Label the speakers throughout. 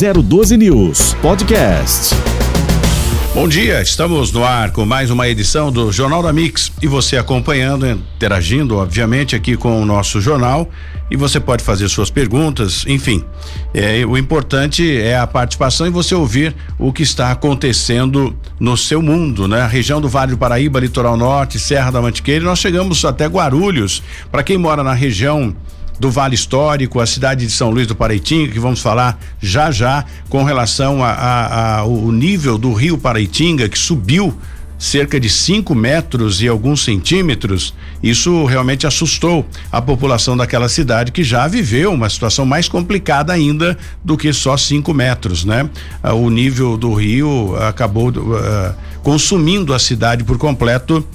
Speaker 1: 012 News Podcast.
Speaker 2: Bom dia, estamos no ar com mais uma edição do Jornal da Mix e você acompanhando, interagindo, obviamente, aqui com o nosso jornal e você pode fazer suas perguntas, enfim. É, o importante é a participação e você ouvir o que está acontecendo no seu mundo, né? Região do Vale do Paraíba, Litoral Norte, Serra da Mantiqueira, nós chegamos até Guarulhos. Para quem mora na região do Vale Histórico, a cidade de São Luís do Paraitinga, que vamos falar já já com relação ao nível do rio Paraitinga, que subiu cerca de 5 metros e alguns centímetros. Isso realmente assustou a população daquela cidade que já viveu uma situação mais complicada ainda do que só 5 metros, né? Ah, o nível do rio acabou uh, consumindo a cidade por completo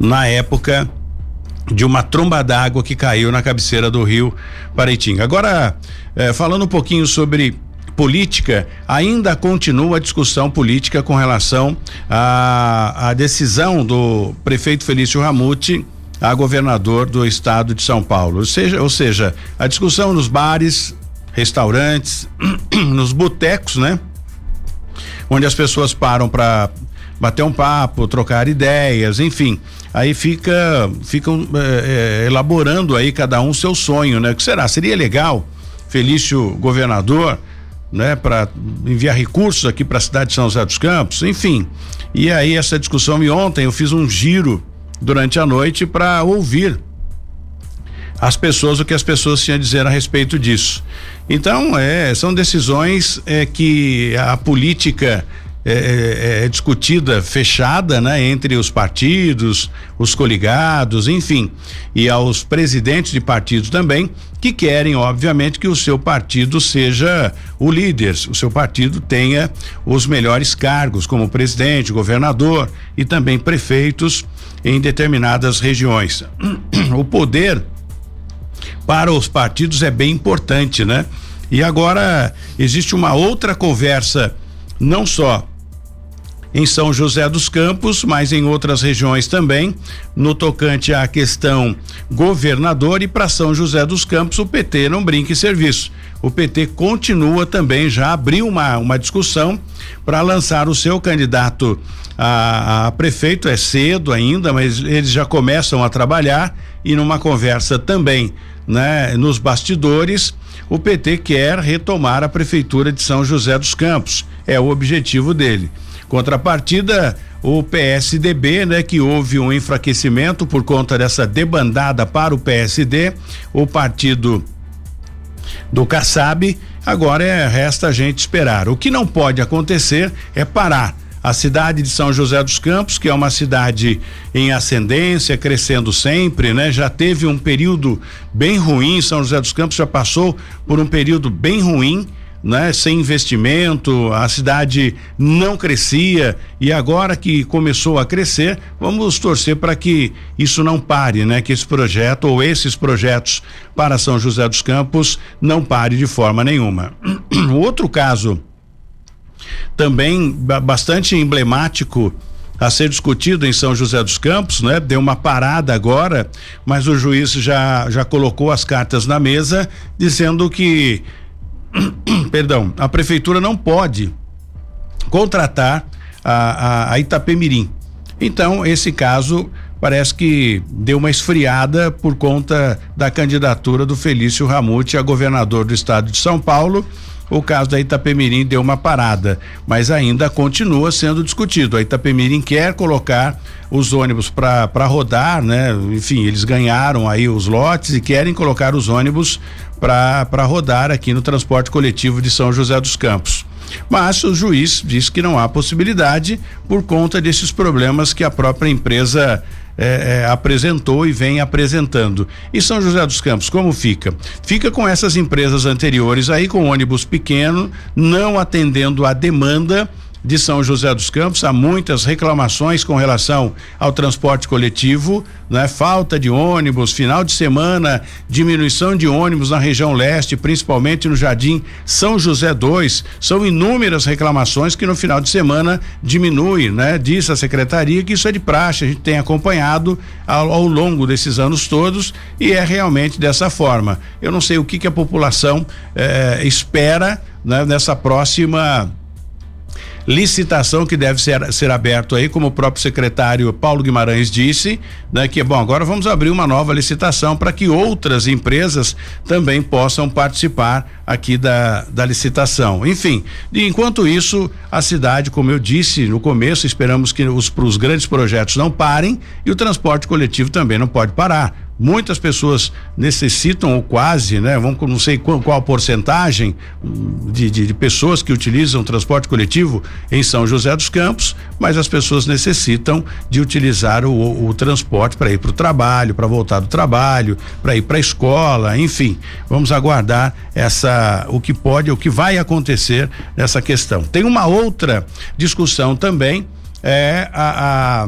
Speaker 2: na época de uma tromba d'água que caiu na cabeceira do rio Paraitinga. Agora, eh, falando um pouquinho sobre política, ainda continua a discussão política com relação à, decisão do prefeito Felício Ramute a governador do estado de São Paulo. Ou seja, ou seja, a discussão nos bares, restaurantes, nos botecos, né? Onde as pessoas param para bater um papo, trocar ideias, enfim. Aí fica, ficam é, é, elaborando aí cada um seu sonho, né? O que será? Seria legal, Felício governador, né, para enviar recursos aqui para a cidade de São José dos Campos, enfim. E aí essa discussão e ontem eu fiz um giro durante a noite para ouvir as pessoas o que as pessoas tinham a dizer a respeito disso. Então, é, são decisões é, que a política é, é, é, discutida, fechada, né, entre os partidos, os coligados, enfim, e aos presidentes de partidos também, que querem, obviamente, que o seu partido seja o líder, o seu partido tenha os melhores cargos, como presidente, governador e também prefeitos em determinadas regiões. O poder para os partidos é bem importante, né? E agora existe uma outra conversa, não só em São José dos Campos, mas em outras regiões também, no tocante à questão governador e para São José dos Campos o PT não brinca em serviço. O PT continua também, já abriu uma, uma discussão para lançar o seu candidato a, a prefeito, é cedo ainda, mas eles já começam a trabalhar e numa conversa também, né, nos bastidores, o PT quer retomar a prefeitura de São José dos Campos. É o objetivo dele. Contrapartida, o PSDB, né, que houve um enfraquecimento por conta dessa debandada para o PSD, o partido do Kassab, agora é, resta a gente esperar. O que não pode acontecer é parar. A cidade de São José dos Campos, que é uma cidade em ascendência, crescendo sempre, né? Já teve um período bem ruim, São José dos Campos já passou por um período bem ruim, né? Sem investimento, a cidade não crescia e agora que começou a crescer, vamos torcer para que isso não pare, né? Que esse projeto ou esses projetos para São José dos Campos não pare de forma nenhuma. Outro caso também bastante emblemático a ser discutido em São José dos Campos, né? Deu uma parada agora, mas o juiz já já colocou as cartas na mesa dizendo que perdão, a prefeitura não pode contratar a, a, a Itapemirim. Então, esse caso parece que deu uma esfriada por conta da candidatura do Felício Ramute a governador do estado de São Paulo. O caso da Itapemirim deu uma parada, mas ainda continua sendo discutido. A Itapemirim quer colocar os ônibus para rodar, né? Enfim, eles ganharam aí os lotes e querem colocar os ônibus para rodar aqui no transporte coletivo de São José dos Campos. Mas o juiz diz que não há possibilidade por conta desses problemas que a própria empresa é, é, apresentou e vem apresentando. E São José dos Campos, como fica? Fica com essas empresas anteriores aí, com ônibus pequeno, não atendendo a demanda de São José dos Campos há muitas reclamações com relação ao transporte coletivo, né? Falta de ônibus, final de semana, diminuição de ônibus na região leste, principalmente no Jardim São José 2. São inúmeras reclamações que no final de semana diminui, né? Diz a secretaria que isso é de praxe, a gente tem acompanhado ao, ao longo desses anos todos e é realmente dessa forma. Eu não sei o que que a população eh, espera né, nessa próxima licitação que deve ser, ser aberto aí, como o próprio secretário Paulo Guimarães disse, né, que bom, agora vamos abrir uma nova licitação para que outras empresas também possam participar aqui da, da licitação. Enfim, enquanto isso, a cidade, como eu disse no começo, esperamos que os, os grandes projetos não parem e o transporte coletivo também não pode parar muitas pessoas necessitam ou quase, né? Vamos não sei qual, qual a porcentagem de, de, de, pessoas que utilizam transporte coletivo em São José dos Campos, mas as pessoas necessitam de utilizar o, o, o transporte para ir para o trabalho, para voltar do trabalho, para ir para a escola, enfim. Vamos aguardar essa o que pode, o que vai acontecer nessa questão. Tem uma outra discussão também é a,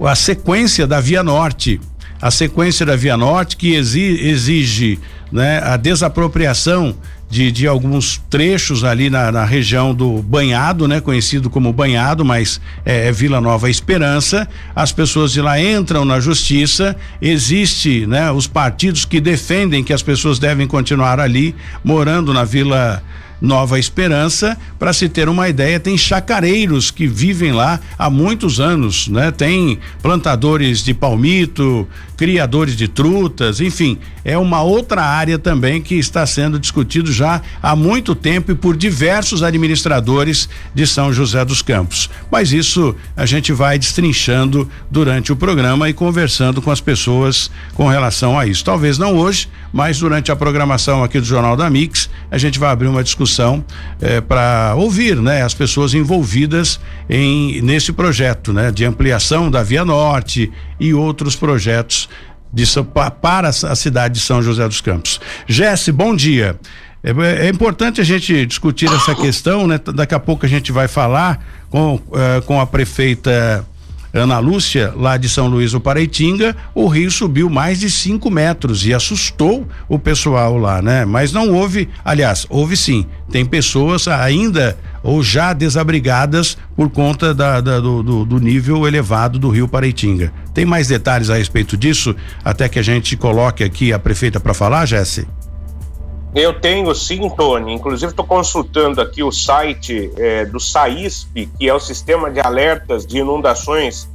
Speaker 2: a, a sequência da Via Norte a sequência da Via Norte que exige, né, a desapropriação de, de alguns trechos ali na, na, região do Banhado, né? Conhecido como Banhado, mas é, é, Vila Nova Esperança. As pessoas de lá entram na justiça. Existe, né? Os partidos que defendem que as pessoas devem continuar ali morando na Vila Nova Esperança, para se ter uma ideia, tem chacareiros que vivem lá há muitos anos, né? Tem plantadores de palmito, criadores de trutas, enfim, é uma outra área também que está sendo discutido já há muito tempo e por diversos administradores de São José dos Campos. Mas isso a gente vai destrinchando durante o programa e conversando com as pessoas com relação a isso. Talvez não hoje, mas durante a programação aqui do Jornal da Mix, a gente vai abrir uma discussão eh, para ouvir, né, as pessoas envolvidas em nesse projeto, né, de ampliação da Via Norte e outros projetos de, para a cidade de São José dos Campos. Jesse, bom dia. É, é, importante a gente discutir essa questão, né? Daqui a pouco a gente vai falar com, uh, com a prefeita Ana Lúcia, lá de São Luís do Paraitinga, o rio subiu mais de 5 metros e assustou o pessoal lá, né? Mas não houve, aliás, houve sim, tem pessoas ainda ou já desabrigadas por conta da, da, do, do, nível elevado do rio Paraitinga. Tem mais detalhes a respeito disso, até que a gente coloque aqui a prefeita para falar, Jesse?
Speaker 3: Eu tenho sim, Tony. Inclusive, estou consultando aqui o site é, do SAISP, que é o Sistema de Alertas de Inundações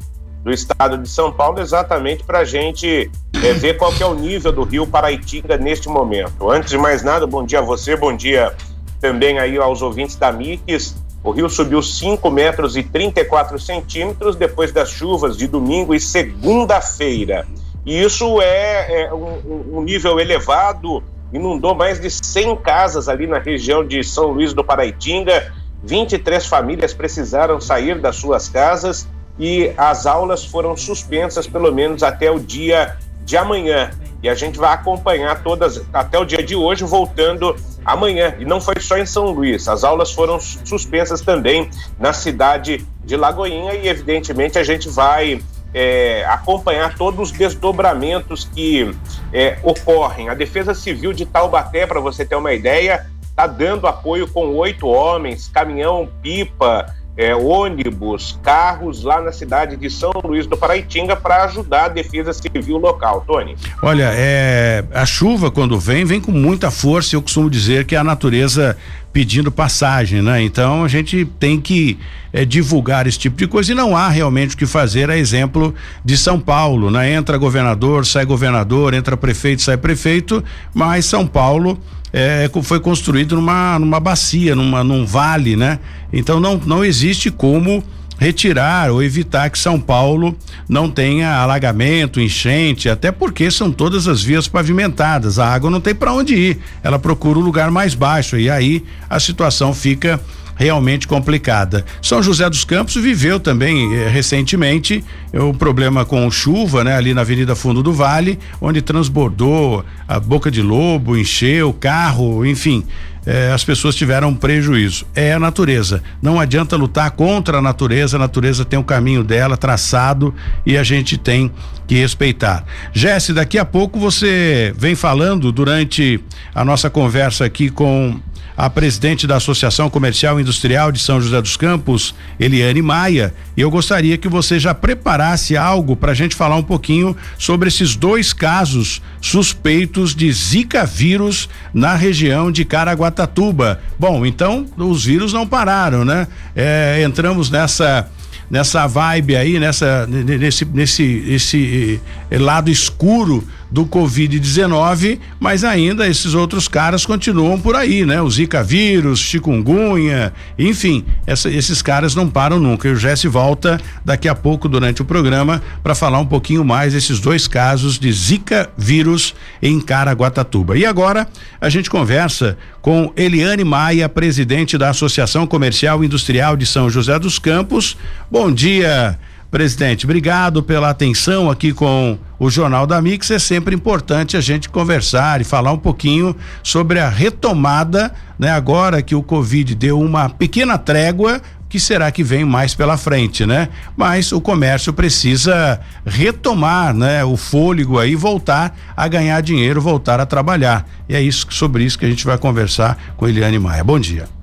Speaker 3: do Estado de São Paulo, exatamente para a gente é, ver qual é o nível do rio Paraitinga neste momento. Antes de mais nada, bom dia a você, bom dia também aí aos ouvintes da Mix. O rio subiu 5 metros e 34 centímetros depois das chuvas de domingo e segunda-feira. E isso é, é um, um nível elevado inundou mais de 100 casas ali na região de São Luís do Paraitinga. 23 famílias precisaram sair das suas casas e as aulas foram suspensas pelo menos até o dia de amanhã. E a gente vai acompanhar todas até o dia de hoje, voltando amanhã. E não foi só em São Luís, as aulas foram suspensas também na cidade de Lagoinha e, evidentemente, a gente vai é, acompanhar todos os desdobramentos que é, ocorrem. A Defesa Civil de Taubaté, para você ter uma ideia, está dando apoio com oito homens, caminhão, pipa, é, ônibus, carros lá na cidade de São Luís do Paraitinga para ajudar a defesa civil local, Tony.
Speaker 2: Olha, é, a chuva quando vem, vem com muita força. Eu costumo dizer que a natureza pedindo passagem, né? Então a gente tem que é, divulgar esse tipo de coisa e não há realmente o que fazer, a exemplo de São Paulo, né? Entra governador, sai governador, entra prefeito, sai prefeito, mas São Paulo é, foi construído numa, numa bacia, numa, num vale, né? Então não, não existe como retirar ou evitar que São Paulo não tenha alagamento, enchente, até porque são todas as vias pavimentadas. A água não tem para onde ir, ela procura um lugar mais baixo e aí a situação fica realmente complicada. São José dos Campos viveu também eh, recentemente o um problema com chuva, né, ali na Avenida Fundo do Vale, onde transbordou a boca de lobo, encheu carro, enfim. Eh, as pessoas tiveram prejuízo. É a natureza. Não adianta lutar contra a natureza, a natureza tem o um caminho dela traçado e a gente tem que respeitar. Jesse, daqui a pouco você vem falando durante a nossa conversa aqui com a presidente da Associação Comercial e Industrial de São José dos Campos, Eliane Maia, e eu gostaria que você já preparasse algo para a gente falar um pouquinho sobre esses dois casos suspeitos de Zika vírus na região de Caraguatatuba. Bom, então os vírus não pararam, né? É, entramos nessa nessa vibe aí, nessa nesse nesse esse eh, lado escuro do Covid-19, mas ainda esses outros caras continuam por aí, né? O Zika vírus, chikungunya, enfim, essa, esses caras não param nunca. E o Jesse volta daqui a pouco durante o programa para falar um pouquinho mais desses dois casos de Zika vírus em Caraguatatuba. E agora a gente conversa com Eliane Maia, presidente da Associação Comercial Industrial de São José dos Campos. Bom dia. Presidente, obrigado pela atenção aqui com o Jornal da Mix. É sempre importante a gente conversar e falar um pouquinho sobre a retomada, né? Agora que o Covid deu uma pequena trégua, que será que vem mais pela frente, né? Mas o comércio precisa retomar, né? O fôlego aí, voltar a ganhar dinheiro, voltar a trabalhar. E é isso sobre isso que a gente vai conversar com Eliane Maia. Bom dia.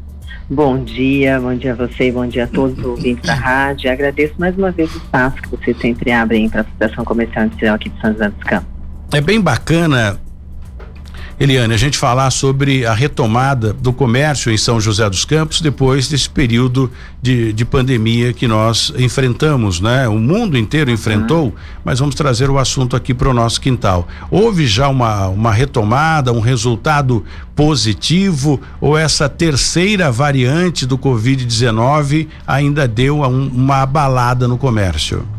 Speaker 4: Bom dia, bom dia a você, bom dia a todos os ouvintes da rádio. Agradeço mais uma vez o espaço que você sempre abre para a Associação Comercial Industrial aqui de São José dos Campos.
Speaker 2: É bem bacana Eliane, a gente falar sobre a retomada do comércio em São José dos Campos depois desse período de, de pandemia que nós enfrentamos, né? O mundo inteiro enfrentou, mas vamos trazer o assunto aqui para o nosso quintal. Houve já uma, uma retomada, um resultado positivo ou essa terceira variante do Covid-19 ainda deu um, uma abalada no comércio?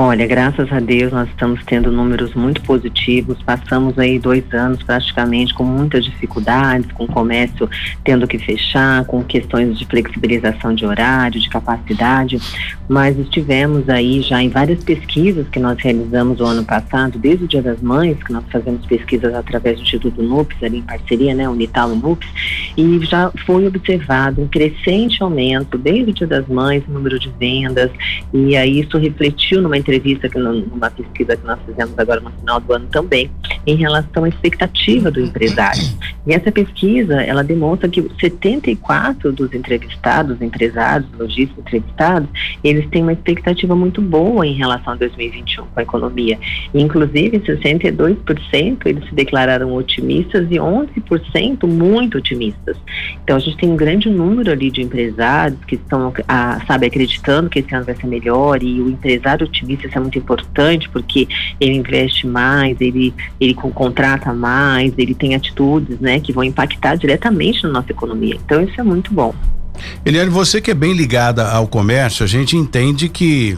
Speaker 4: Olha, graças a Deus nós estamos tendo números muito positivos. Passamos aí dois anos praticamente com muitas dificuldades, com o comércio tendo que fechar, com questões de flexibilização de horário, de capacidade, mas estivemos aí já em várias pesquisas que nós realizamos o ano passado, desde o Dia das Mães, que nós fazemos pesquisas através do Instituto NUPS, ali em parceria, né, Unital e NUPS, e já foi observado um crescente aumento desde o Dia das Mães, no número de vendas, e aí isso refletiu numa entrevista, que numa pesquisa que nós fizemos agora no final do ano também, em relação à expectativa do empresário. E essa pesquisa, ela demonstra que 74 dos entrevistados, empresários, lojistas entrevistados, eles têm uma expectativa muito boa em relação a 2021 com a economia. E, inclusive, 62% eles se declararam otimistas e 11% muito otimistas. Então, a gente tem um grande número ali de empresários que estão, ah, sabe, acreditando que esse ano vai ser melhor e o empresário otimista isso é muito importante porque ele investe mais, ele, ele contrata mais, ele tem atitudes né, que vão impactar diretamente na nossa economia. Então isso é muito bom.
Speaker 2: Eliane, você que é bem ligada ao comércio, a gente entende que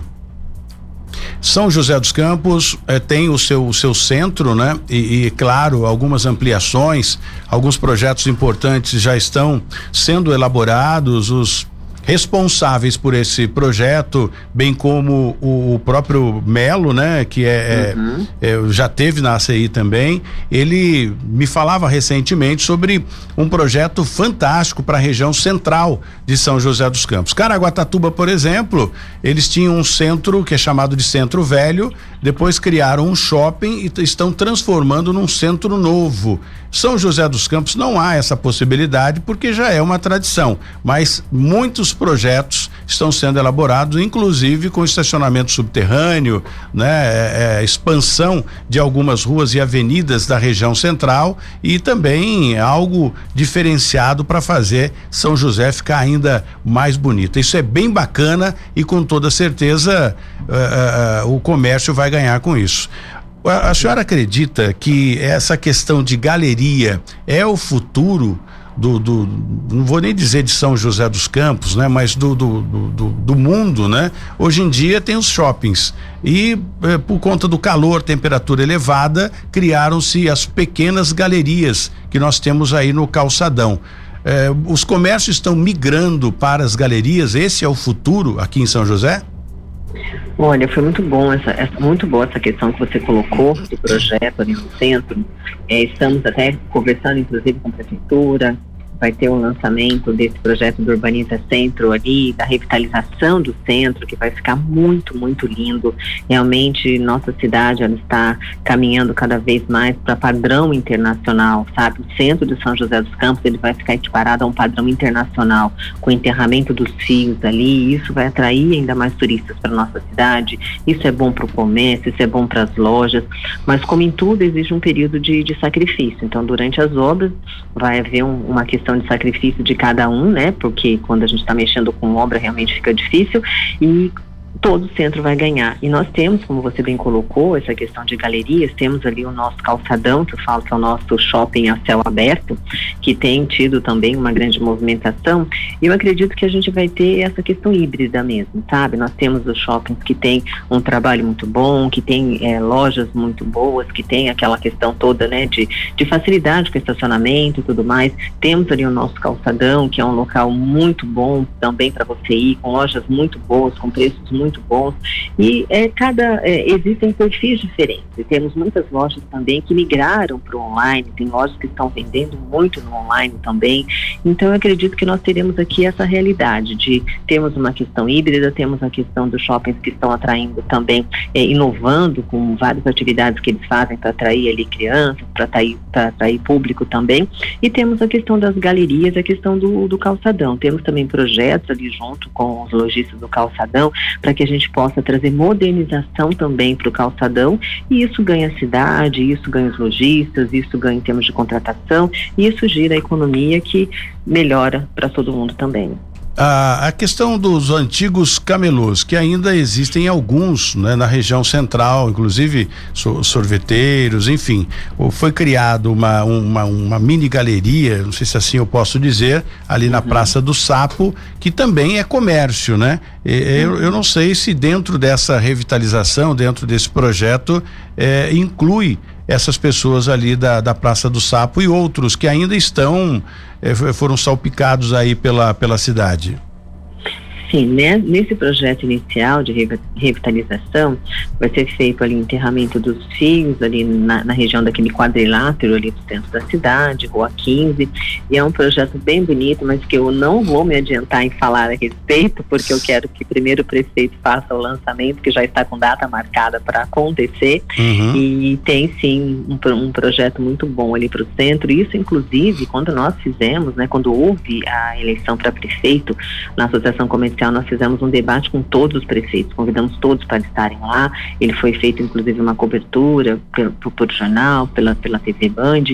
Speaker 2: são José dos Campos eh, tem o seu, o seu centro, né? E, e, claro, algumas ampliações, alguns projetos importantes já estão sendo elaborados, os responsáveis por esse projeto, bem como o, o próprio Melo, né, que é, é uhum. é, é, já teve na ACI também, ele me falava recentemente sobre um projeto fantástico para a região central de São José dos Campos. Caraguatatuba, por exemplo, eles tinham um centro que é chamado de Centro Velho, depois criaram um shopping e estão transformando num centro novo. São José dos Campos não há essa possibilidade porque já é uma tradição, mas muitos projetos estão sendo elaborados, inclusive com estacionamento subterrâneo, né, é, é, expansão de algumas ruas e avenidas da região central e também algo diferenciado para fazer São José ficar ainda mais bonita. Isso é bem bacana e com toda certeza uh, uh, o comércio vai ganhar com isso. A, a senhora acredita que essa questão de galeria é o futuro do, do, não vou nem dizer de São José dos Campos, né? Mas do, do, do, do mundo, né? Hoje em dia tem os shoppings e eh, por conta do calor, temperatura elevada, criaram-se as pequenas galerias que nós temos aí no calçadão. Eh, os comércios estão migrando para as galerias. Esse é o futuro aqui em São José?
Speaker 4: Olha, foi muito bom essa, essa, muito boa essa questão que você colocou do projeto ali no centro. É, estamos até conversando, inclusive, com a prefeitura, vai ter um lançamento desse projeto do Urbaniza Centro ali, da revitalização do centro, que vai ficar muito, muito lindo. Realmente, nossa cidade ela está caminhando cada vez mais para padrão internacional, sabe? O centro de São José dos Campos ele vai ficar equiparado a um padrão internacional, com o enterramento dos fios ali. Isso vai atrair ainda mais turistas para nossa cidade. Isso é bom para o comércio, isso é bom para as lojas. Mas como em tudo existe um período de, de sacrifício. Então, durante as obras vai haver um, uma questão de sacrifício de cada um, né? Porque quando a gente está mexendo com obra realmente fica difícil e todo o centro vai ganhar. E nós temos, como você bem colocou, essa questão de galerias, temos ali o nosso calçadão, que eu falo que é o nosso shopping a céu aberto, que tem tido também uma grande movimentação. E eu acredito que a gente vai ter essa questão híbrida mesmo, sabe? Nós temos os shoppings que têm um trabalho muito bom, que tem é, lojas muito boas, que tem aquela questão toda, né, de, de facilidade com estacionamento e tudo mais. Temos ali o nosso calçadão, que é um local muito bom também para você ir, com lojas muito boas, com preços muito muito bons. E é, cada, é, existem perfis diferentes. E temos muitas lojas também que migraram para o online, tem lojas que estão vendendo muito no online também. Então eu acredito que nós teremos aqui essa realidade de temos uma questão híbrida, temos a questão dos shoppings que estão atraindo também, é, inovando com várias atividades que eles fazem para atrair ali crianças, para atrair, atrair público também. E temos a questão das galerias, a questão do, do calçadão. Temos também projetos ali junto com os lojistas do calçadão para para que a gente possa trazer modernização também para o calçadão e isso ganha a cidade, isso ganha os lojistas, isso ganha em termos de contratação e isso gira a economia que melhora para todo mundo também.
Speaker 2: A, a, questão dos antigos camelôs, que ainda existem alguns né, na região central, inclusive so, sorveteiros, enfim. Foi criado uma, uma, uma, mini galeria, não sei se assim eu posso dizer, ali uhum. na Praça do Sapo, que também é comércio, né? E, eu, eu não sei se dentro dessa revitalização, dentro desse projeto, é, inclui essas pessoas ali da, da Praça do Sapo e outros que ainda estão, eh, foram salpicados aí pela, pela cidade.
Speaker 4: Sim, né? nesse projeto inicial de revitalização, vai ser feito ali o enterramento dos fios ali na, na, região daquele quadrilátero ali do centro da cidade, Rua 15, e é um projeto bem bonito, mas que eu não vou me adiantar em falar a respeito, porque eu quero que primeiro o prefeito faça o lançamento, que já está com data marcada para acontecer, uhum. e tem sim um, um projeto muito bom ali para o centro, isso inclusive quando nós fizemos, né, quando houve a eleição para prefeito na Associação Comercial nós fizemos um debate com todos os prefeitos, convidamos todos para estarem lá. Ele foi feito, inclusive, uma cobertura pelo, por jornal, pela, pela TV Band,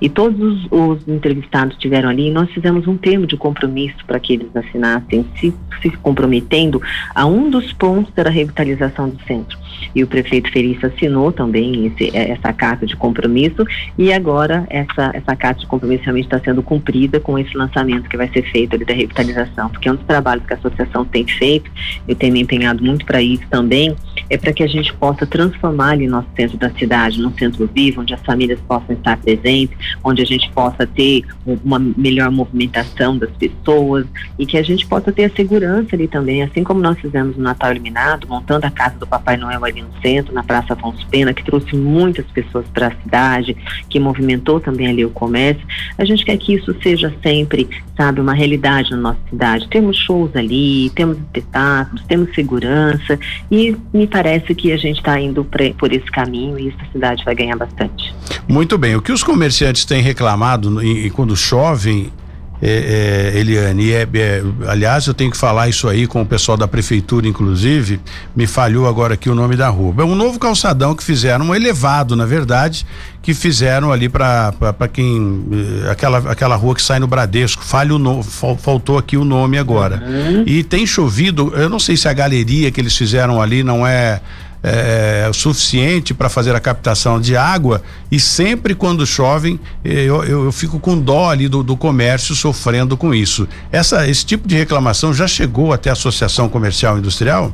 Speaker 4: e todos os, os entrevistados estiveram ali. E nós fizemos um termo de compromisso para que eles assinassem, se, se comprometendo a um dos pontos da revitalização do centro. E o prefeito Felício assinou também esse, essa carta de compromisso, e agora essa, essa carta de compromisso realmente está sendo cumprida com esse lançamento que vai ser feito ali da revitalização, porque é um dos trabalhos que a associação associação tem feito, eu tenho me empenhado muito para isso também, é para que a gente possa transformar ali nosso centro da cidade num centro vivo, onde as famílias possam estar presentes, onde a gente possa ter uma melhor movimentação das pessoas e que a gente possa ter a segurança ali também, assim como nós fizemos no Natal Iluminado, montando a casa do Papai Noel ali no centro, na Praça Afonso Pena, que trouxe muitas pessoas para a cidade, que movimentou também ali o comércio. A gente quer que isso seja sempre, sabe, uma realidade na nossa cidade. Temos shows ali, temos espetáculos, temos segurança e me parece que a gente está indo por esse caminho e essa cidade vai ganhar bastante.
Speaker 2: Muito bem. O que os comerciantes têm reclamado e, e quando chovem é, é, Eliane, é, é, aliás, eu tenho que falar isso aí com o pessoal da prefeitura, inclusive, me falhou agora aqui o nome da rua. É um novo calçadão que fizeram, um elevado, na verdade, que fizeram ali para quem. Eh, aquela, aquela rua que sai no Bradesco. Falho no, fal, faltou aqui o nome agora. Uhum. E tem chovido, eu não sei se a galeria que eles fizeram ali não é é, o suficiente para fazer a captação de água e sempre quando chovem eu, eu, eu fico com dó ali do, do, comércio sofrendo com isso. Essa, esse tipo de reclamação já chegou até a Associação Comercial Industrial?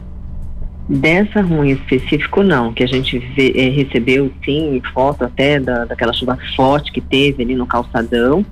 Speaker 4: Dessa rua em específico, não, que a gente vê, é, recebeu sim foto até da, daquela chuva forte que teve ali no calçadão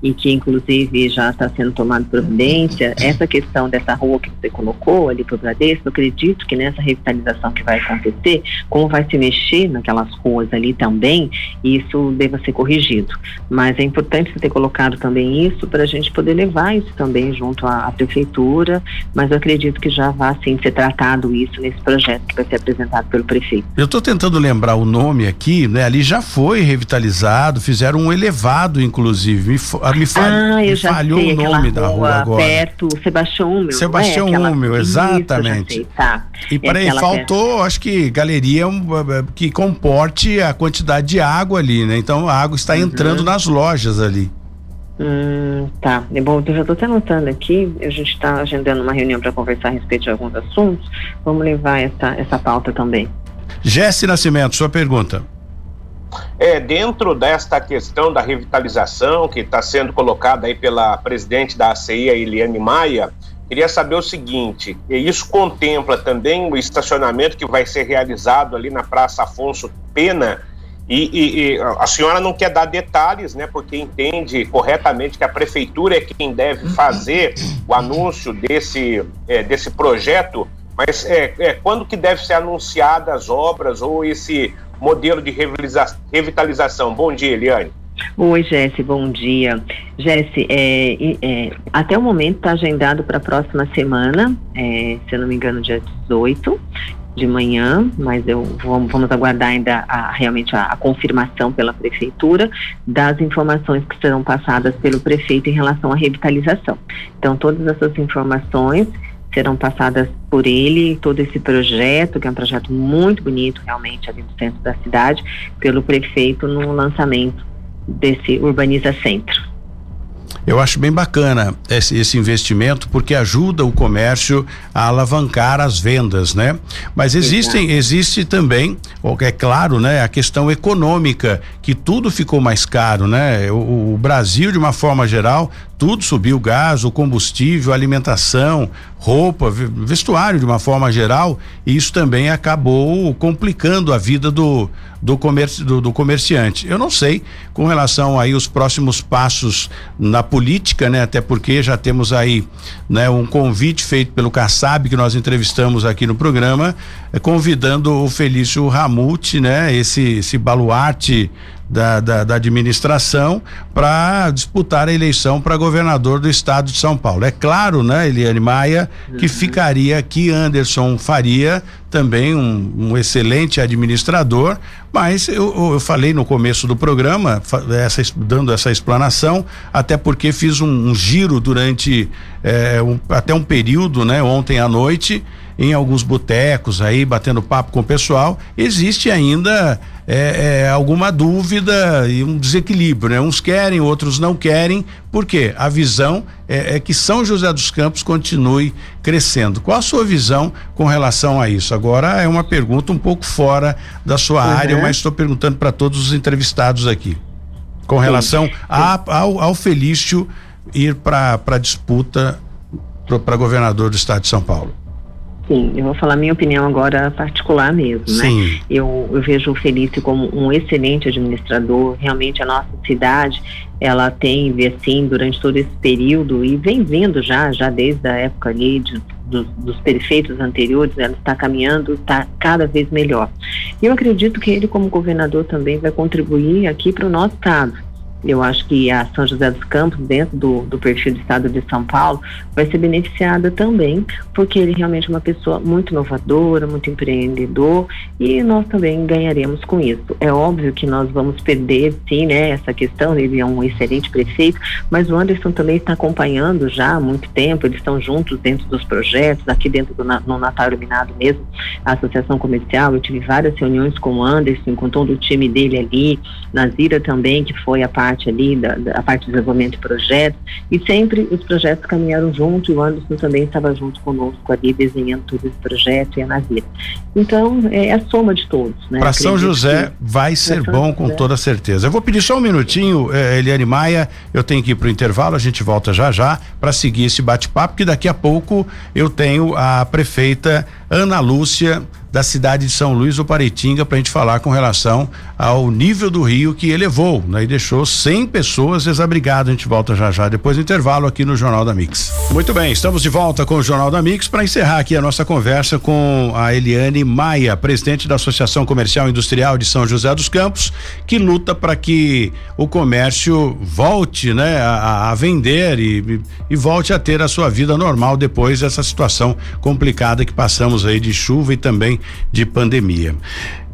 Speaker 4: e que inclusive já está sendo tomada providência. Essa questão dessa rua que você colocou ali para o Bradesco, acredito que nessa revitalização que vai acontecer, como vai se mexer naquelas ruas ali também, isso deva ser corrigido. Mas é importante você ter colocado também isso para a gente poder levar isso também junto à, à prefeitura, mas eu acredito que já vai sim ser tratado isso nesse projeto que vai ser apresentado pelo prefeito.
Speaker 2: Eu estou tentando lembrar o nome aqui, né? Ali já foi revitalizado, fizeram um elevado, inclusive. Me, ah, me,
Speaker 4: ah,
Speaker 2: me falhou
Speaker 4: sei,
Speaker 2: o nome da rua agora.
Speaker 4: Perto, Sebastião Húmel.
Speaker 2: Sebastião é. Húmel, exatamente. Isso,
Speaker 4: tá.
Speaker 2: E é peraí, faltou, perto. acho que galeria que comporte a quantidade de água ali, né? Então a água está uhum. entrando nas lojas ali.
Speaker 4: Hum, tá. Bom, eu já estou até anotando aqui, a gente está agendando uma reunião para conversar a respeito de alguns assuntos. Vamos levar essa, essa pauta também.
Speaker 2: Jesse Nascimento, sua pergunta.
Speaker 3: É, dentro desta questão da revitalização que está sendo colocada aí pela presidente da ACI, Eliane Maia, queria saber o seguinte: isso contempla também o estacionamento que vai ser realizado ali na Praça Afonso Pena e, e, e, a senhora não quer dar detalhes, né? Porque entende corretamente que a prefeitura é quem deve fazer o anúncio desse, é, desse projeto, mas é, é, quando que deve ser anunciadas as obras ou esse modelo de revitalização? Bom dia, Eliane.
Speaker 4: Oi, Jesse, bom dia. Jesse, é, é, até o momento está agendado para a próxima semana, é, se eu não me engano, dia 18 de manhã, mas eu vamos, aguardar ainda a, realmente a, a, confirmação pela prefeitura das informações que serão passadas pelo prefeito em relação à revitalização. Então, todas essas informações serão passadas por ele, todo esse projeto, que é um projeto muito bonito realmente ali no centro da cidade, pelo prefeito no lançamento desse Urbaniza Centro.
Speaker 2: Eu acho bem bacana esse, esse, investimento porque ajuda o comércio a alavancar as vendas, né? Mas existem, existe também, é claro, né, a questão econômica, que tudo ficou mais caro, né? O, o Brasil, de uma forma geral, tudo subiu, gás, o combustível, alimentação, roupa, vestuário de uma forma geral, e isso também acabou complicando a vida do do, comerci, do, do comerciante. Eu não sei com relação aí os próximos passos na política, né? Até porque já temos aí, né, um convite feito pelo Kassab que nós entrevistamos aqui no programa, eh, convidando o Felício Ramute, né? Esse esse baluarte da, da, da administração para disputar a eleição para governador do estado de São Paulo. É claro, né, Eliane Maia, que uhum. ficaria aqui Anderson Faria, também um, um excelente administrador, mas eu, eu, falei no começo do programa, essa, dando essa explanação, até porque fiz um, um giro durante é, um, até um período, né, ontem à noite, em alguns botecos aí, batendo papo com o pessoal, existe ainda é, é, alguma dúvida e um desequilíbrio, né? Uns querem, outros não querem, porque a visão é, é, que São José dos Campos continue crescendo. Qual a sua visão com relação a isso? Agora é uma pergunta um pouco fora da sua uhum. área, mas estou perguntando para todos os entrevistados aqui. Com relação sim. A, ao, ao Felício ir para a disputa para governador do estado de São Paulo.
Speaker 4: Sim, eu vou falar minha opinião agora particular mesmo, né? Sim. né? Eu, eu vejo o Felício como um excelente administrador. Realmente a nossa cidade, ela tem, assim, durante todo esse período e vem vindo já, já desde a época ali de, dos, dos prefeitos anteriores, ela está caminhando, está cada vez melhor. E eu acredito que ele, como governador, também vai contribuir aqui para o nosso estado eu acho que a São José dos Campos, dentro do, do perfil do estado de São Paulo, vai ser beneficiada também, porque ele realmente é uma pessoa muito inovadora, muito empreendedor, e nós também ganharemos com isso. É óbvio que nós vamos perder, sim, né, essa questão, ele é um excelente prefeito, mas o Anderson também está acompanhando já há muito tempo, eles estão juntos dentro dos projetos, aqui dentro do no Natal Iluminado mesmo, a Associação Comercial, eu tive várias reuniões com o Anderson, com todo o time dele ali, Nazira também, que foi a parte parte ali, da, da parte de desenvolvimento de projetos, e sempre os projetos caminharam junto, e o Anderson também estava junto conosco ali, desenhando todo esse projeto e a Navira. Então, é a soma de todos. Né?
Speaker 2: Para São José vai ser bom, com toda certeza. Eu vou pedir só um minutinho, eh, Eliane Maia, eu tenho que ir para o intervalo, a gente volta já já para seguir esse bate-papo, que daqui a pouco eu tenho a prefeita Ana Lúcia da cidade de São Luís do Paritinga para a gente falar com relação ao nível do rio que elevou, né? E deixou 100 pessoas desabrigadas. A gente volta já já depois do intervalo aqui no Jornal da Mix. Muito bem, estamos de volta com o Jornal da Mix para encerrar aqui a nossa conversa com a Eliane Maia, presidente da Associação Comercial e Industrial de São José dos Campos, que luta para que o comércio volte, né, a, a vender e, e volte a ter a sua vida normal depois dessa situação complicada que passamos aí de chuva e também de pandemia.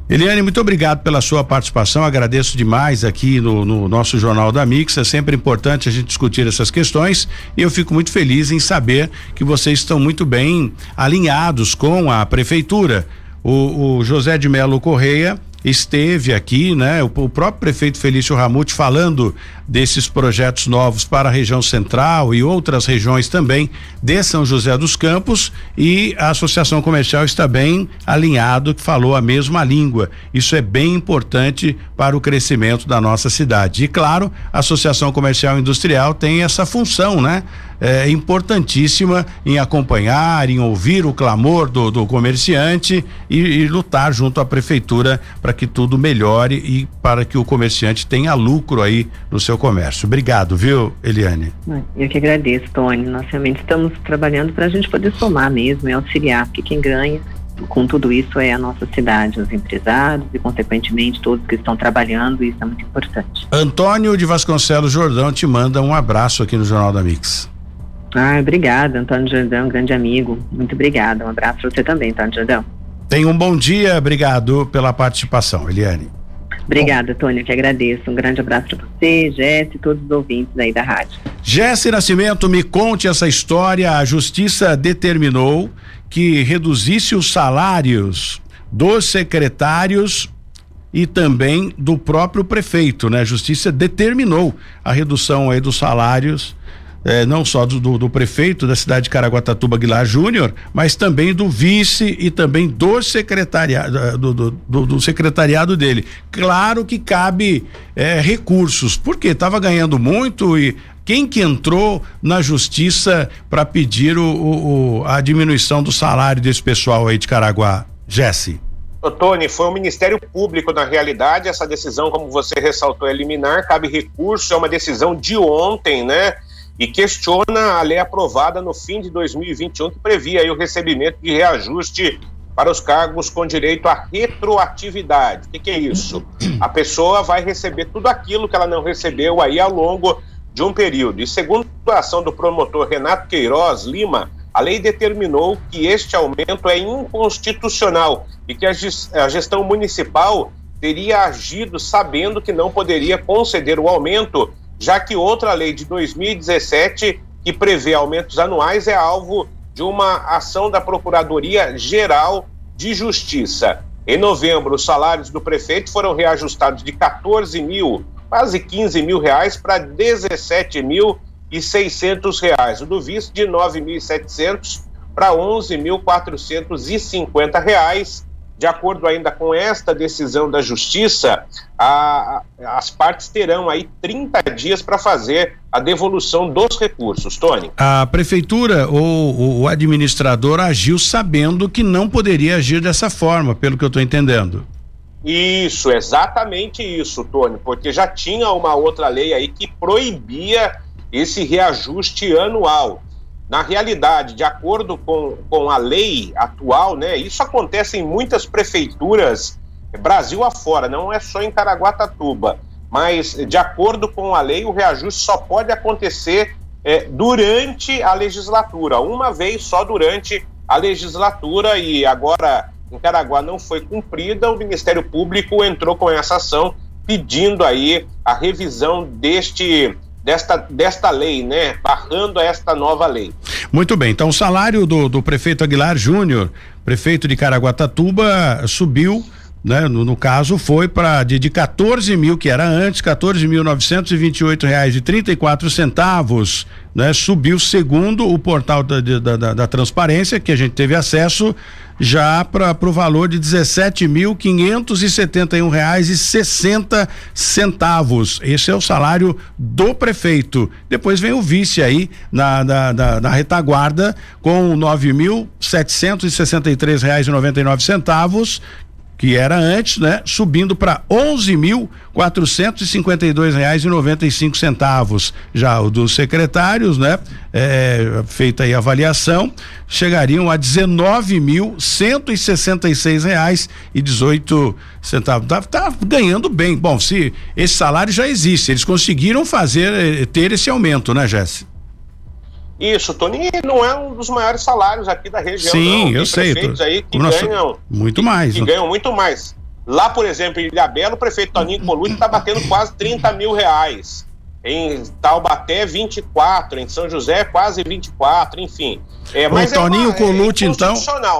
Speaker 2: Eliane, muito obrigado pela sua participação. Agradeço demais aqui no, no, nosso Jornal da Mix. É sempre importante a gente discutir essas questões e eu fico muito feliz em saber que vocês estão muito bem alinhados com a prefeitura. O, o José de Melo Correia esteve aqui, né? O, o próprio prefeito Felício Ramute falando desses projetos novos para a região central e outras regiões também de São José dos Campos e a Associação Comercial está bem alinhado, que falou a mesma língua. Isso é bem importante para o crescimento da nossa cidade. E claro, a Associação Comercial Industrial tem essa função, né? É importantíssima em acompanhar, em ouvir o clamor do, do comerciante e, e lutar junto à prefeitura para que tudo melhore e para que o comerciante tenha lucro aí no seu comércio. Obrigado, viu, Eliane?
Speaker 4: Eu que agradeço, Tony. Nós realmente estamos trabalhando para a gente poder somar mesmo e auxiliar, porque quem ganha com tudo isso é a nossa cidade, os empresários e, consequentemente, todos que estão trabalhando, isso é muito importante.
Speaker 2: Antônio de Vasconcelos Jordão te manda um abraço aqui no Jornal da Mix.
Speaker 4: Ah, obrigada, Antônio Jordão, grande amigo. Muito obrigada. Um abraço para você também, Antônio Jordão.
Speaker 2: Tenha um bom dia, obrigado pela participação, Eliane.
Speaker 4: Obrigada, Tônia, que agradeço. Um grande abraço para você, Jesse e todos os ouvintes aí da rádio.
Speaker 2: Jesse Nascimento, me conte essa história. A justiça determinou que reduzisse os salários dos secretários e também do próprio prefeito, né? A justiça determinou a redução aí dos salários eh, não só do, do, do, prefeito da cidade de Caraguatatuba Aguilar Júnior, mas também do vice e também do secretariado do, do, do secretariado dele. Claro que cabe eh, recursos, porque estava ganhando muito e quem que entrou na justiça para pedir o, o, a diminuição do salário desse pessoal aí de Caraguá? Jesse.
Speaker 3: Tony, foi o Ministério Público, na realidade, essa decisão, como você ressaltou, é liminar, cabe recurso, é uma decisão de ontem, né? E questiona a lei aprovada no fim de 2021 que previa o recebimento de reajuste para os cargos com direito à retroatividade. O que, que, é isso? A pessoa vai receber tudo aquilo que ela não recebeu aí ao longo de um período. E segundo a ação do promotor Renato Queiroz Lima, a lei determinou que este aumento é inconstitucional e que a gestão municipal teria agido sabendo que não poderia conceder o aumento já que outra lei de 2017, que prevê aumentos anuais, é alvo de uma ação da Procuradoria Geral de Justiça. Em novembro, os salários do prefeito foram reajustados de 14 mil, quase 15 mil reais, para 17 mil e 600 reais. O do vice de 9.700 para 11.450 reais de acordo ainda com esta decisão da Justiça, a, as partes terão aí 30 dias para fazer a devolução dos recursos, Tony.
Speaker 2: A prefeitura ou o administrador agiu sabendo que não poderia agir dessa forma, pelo que eu estou entendendo.
Speaker 3: Isso, exatamente isso, Tony, porque já tinha uma outra lei aí que proibia esse reajuste anual. Na realidade, de acordo com, com a lei atual, né, isso acontece em muitas prefeituras, Brasil afora, não é só em Caraguatatuba, mas de acordo com a lei, o reajuste só pode acontecer é, durante a legislatura, uma vez só durante a legislatura, e agora em Caraguá não foi cumprida, o Ministério Público entrou com essa ação pedindo aí a revisão deste desta, desta lei, né? Barrando esta nova lei.
Speaker 2: Muito bem, então o salário do, do prefeito Aguilar Júnior, prefeito de Caraguatatuba, subiu né? No, no caso foi para de, de 14 mil que era antes, 14.928 reais e 34 centavos, né? Subiu segundo o portal da, da, da, da transparência que a gente teve acesso já para o valor de dezessete mil quinhentos e setenta e um reais e sessenta centavos. Esse é o salário do prefeito. Depois vem o vice aí na, na, na, na retaguarda com nove mil setecentos e sessenta e três reais e noventa e nove centavos que era antes, né, subindo para onze mil quatrocentos e cinquenta e dois reais e noventa e cinco centavos. Já o dos secretários, né, é, feita aí a avaliação, chegariam a dezenove mil cento e sessenta e seis reais e dezoito centavos. Tá, tá, ganhando bem. Bom, se esse salário já existe, eles conseguiram fazer eh, ter esse aumento, né, Jéssica?
Speaker 3: Isso, Tony não é um dos maiores salários aqui da região.
Speaker 2: Sim, não. eu sei.
Speaker 3: Prefeitos aí que ganham
Speaker 2: muito mais.
Speaker 3: Que, que ganham muito mais. Lá, por exemplo, em Ilhabela, o prefeito Toninho Colucci está batendo quase 30 mil reais. Em Taubaté, 24. Em São José, quase 24. Enfim.
Speaker 2: É, mas o Toninho é Colucci, é então.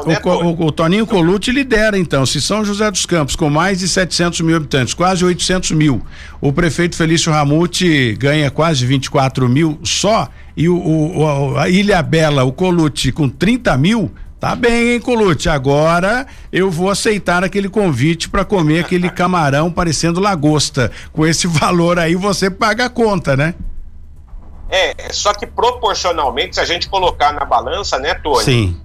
Speaker 2: Né, o, o, o, Toninho Colucci lidera, então. Se São José dos Campos, com mais de 700 mil habitantes, quase 800 mil, o prefeito Felício Ramute ganha quase 24 mil só, e o, o a Ilha Bela, o Colucci, com 30 mil. Tá bem, hein, Colute? Agora eu vou aceitar aquele convite para comer aquele camarão parecendo lagosta. Com esse valor aí você paga a conta, né?
Speaker 3: É, só que proporcionalmente, se a gente colocar na balança, né, Tony?
Speaker 2: Sim.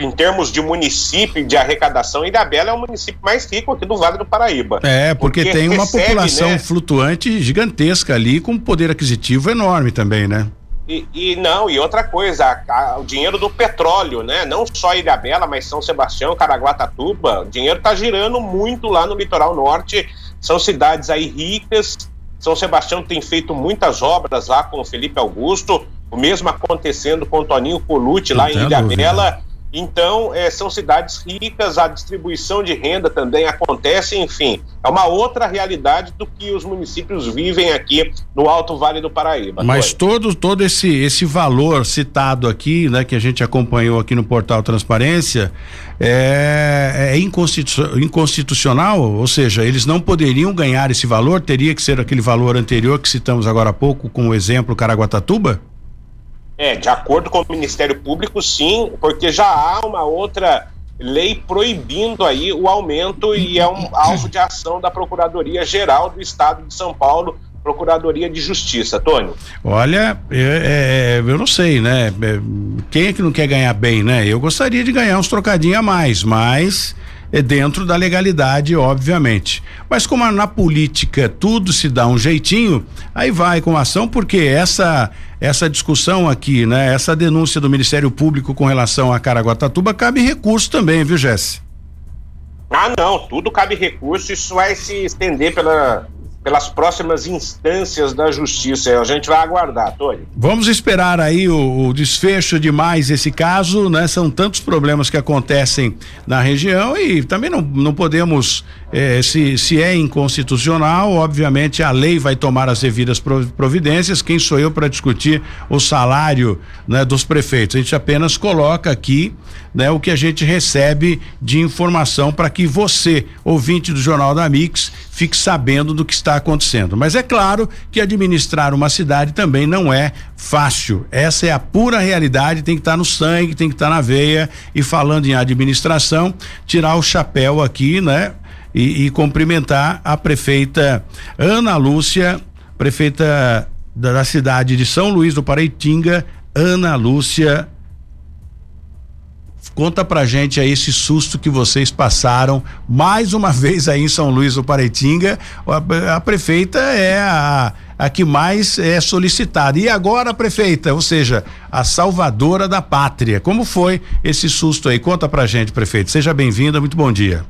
Speaker 3: Em termos de município, de arrecadação, Ilhabela é o município mais rico aqui do Vale do Paraíba.
Speaker 2: É, porque, porque tem uma população né? flutuante gigantesca ali, com poder aquisitivo enorme também, né?
Speaker 3: E, e, não, e outra coisa, a, a, o dinheiro do petróleo, né? Não só Ilha Bela, mas São Sebastião, Caraguatatuba, o dinheiro está girando muito lá no litoral norte. São cidades aí ricas. São Sebastião tem feito muitas obras lá com o Felipe Augusto, o mesmo acontecendo com o Toninho Colucci lá em Ilha Bela. Então, é, são cidades ricas, a distribuição de renda também acontece, enfim, é uma outra realidade do que os municípios vivem aqui no Alto Vale do Paraíba.
Speaker 2: Mas todo, todo esse, esse valor citado aqui, né, que a gente acompanhou aqui no portal Transparência, é, é inconstitucional, ou seja, eles não poderiam ganhar esse valor, teria que ser aquele valor anterior que citamos agora há pouco, como exemplo Caraguatatuba?
Speaker 3: É, de acordo com o Ministério Público, sim, porque já há uma outra lei proibindo aí o aumento e é um alvo de ação da Procuradoria Geral do Estado de São Paulo, Procuradoria de Justiça, Tônio.
Speaker 2: Olha, é, é, eu não sei, né? É, quem é que não quer ganhar bem, né? Eu gostaria de ganhar uns trocadinhos a mais, mas dentro da legalidade, obviamente. Mas como na política tudo se dá um jeitinho, aí vai com ação, porque essa essa discussão aqui, né, essa denúncia do Ministério Público com relação a Caraguatatuba cabe recurso também, viu, Jesse?
Speaker 3: Ah, não, tudo cabe recurso, isso vai se estender pela pelas próximas instâncias da justiça. A gente vai aguardar, Tony.
Speaker 2: Vamos esperar aí o, o, desfecho de mais esse caso, né? São tantos problemas que acontecem na região e também não, não podemos, eh, se, se é inconstitucional, obviamente a lei vai tomar as devidas providências. Quem sou eu para discutir o salário né, dos prefeitos? A gente apenas coloca aqui né, o que a gente recebe de informação para que você, ouvinte do Jornal da Mix, fique sabendo do que está acontecendo. Mas é claro que administrar uma cidade também não é fácil. Essa é a pura realidade, tem que estar tá no sangue, tem que estar tá na veia. E falando em administração, tirar o chapéu aqui, né? E, e cumprimentar a prefeita Ana Lúcia, prefeita da cidade de São Luís do Paraitinga, Ana Lúcia Conta pra gente aí esse susto que vocês passaram mais uma vez aí em São Luís do Paretinga. A, a prefeita é a, a que mais é solicitada. E agora prefeita, ou seja, a salvadora da pátria. Como foi esse susto aí? Conta pra gente, prefeito. Seja bem-vinda, muito bom dia.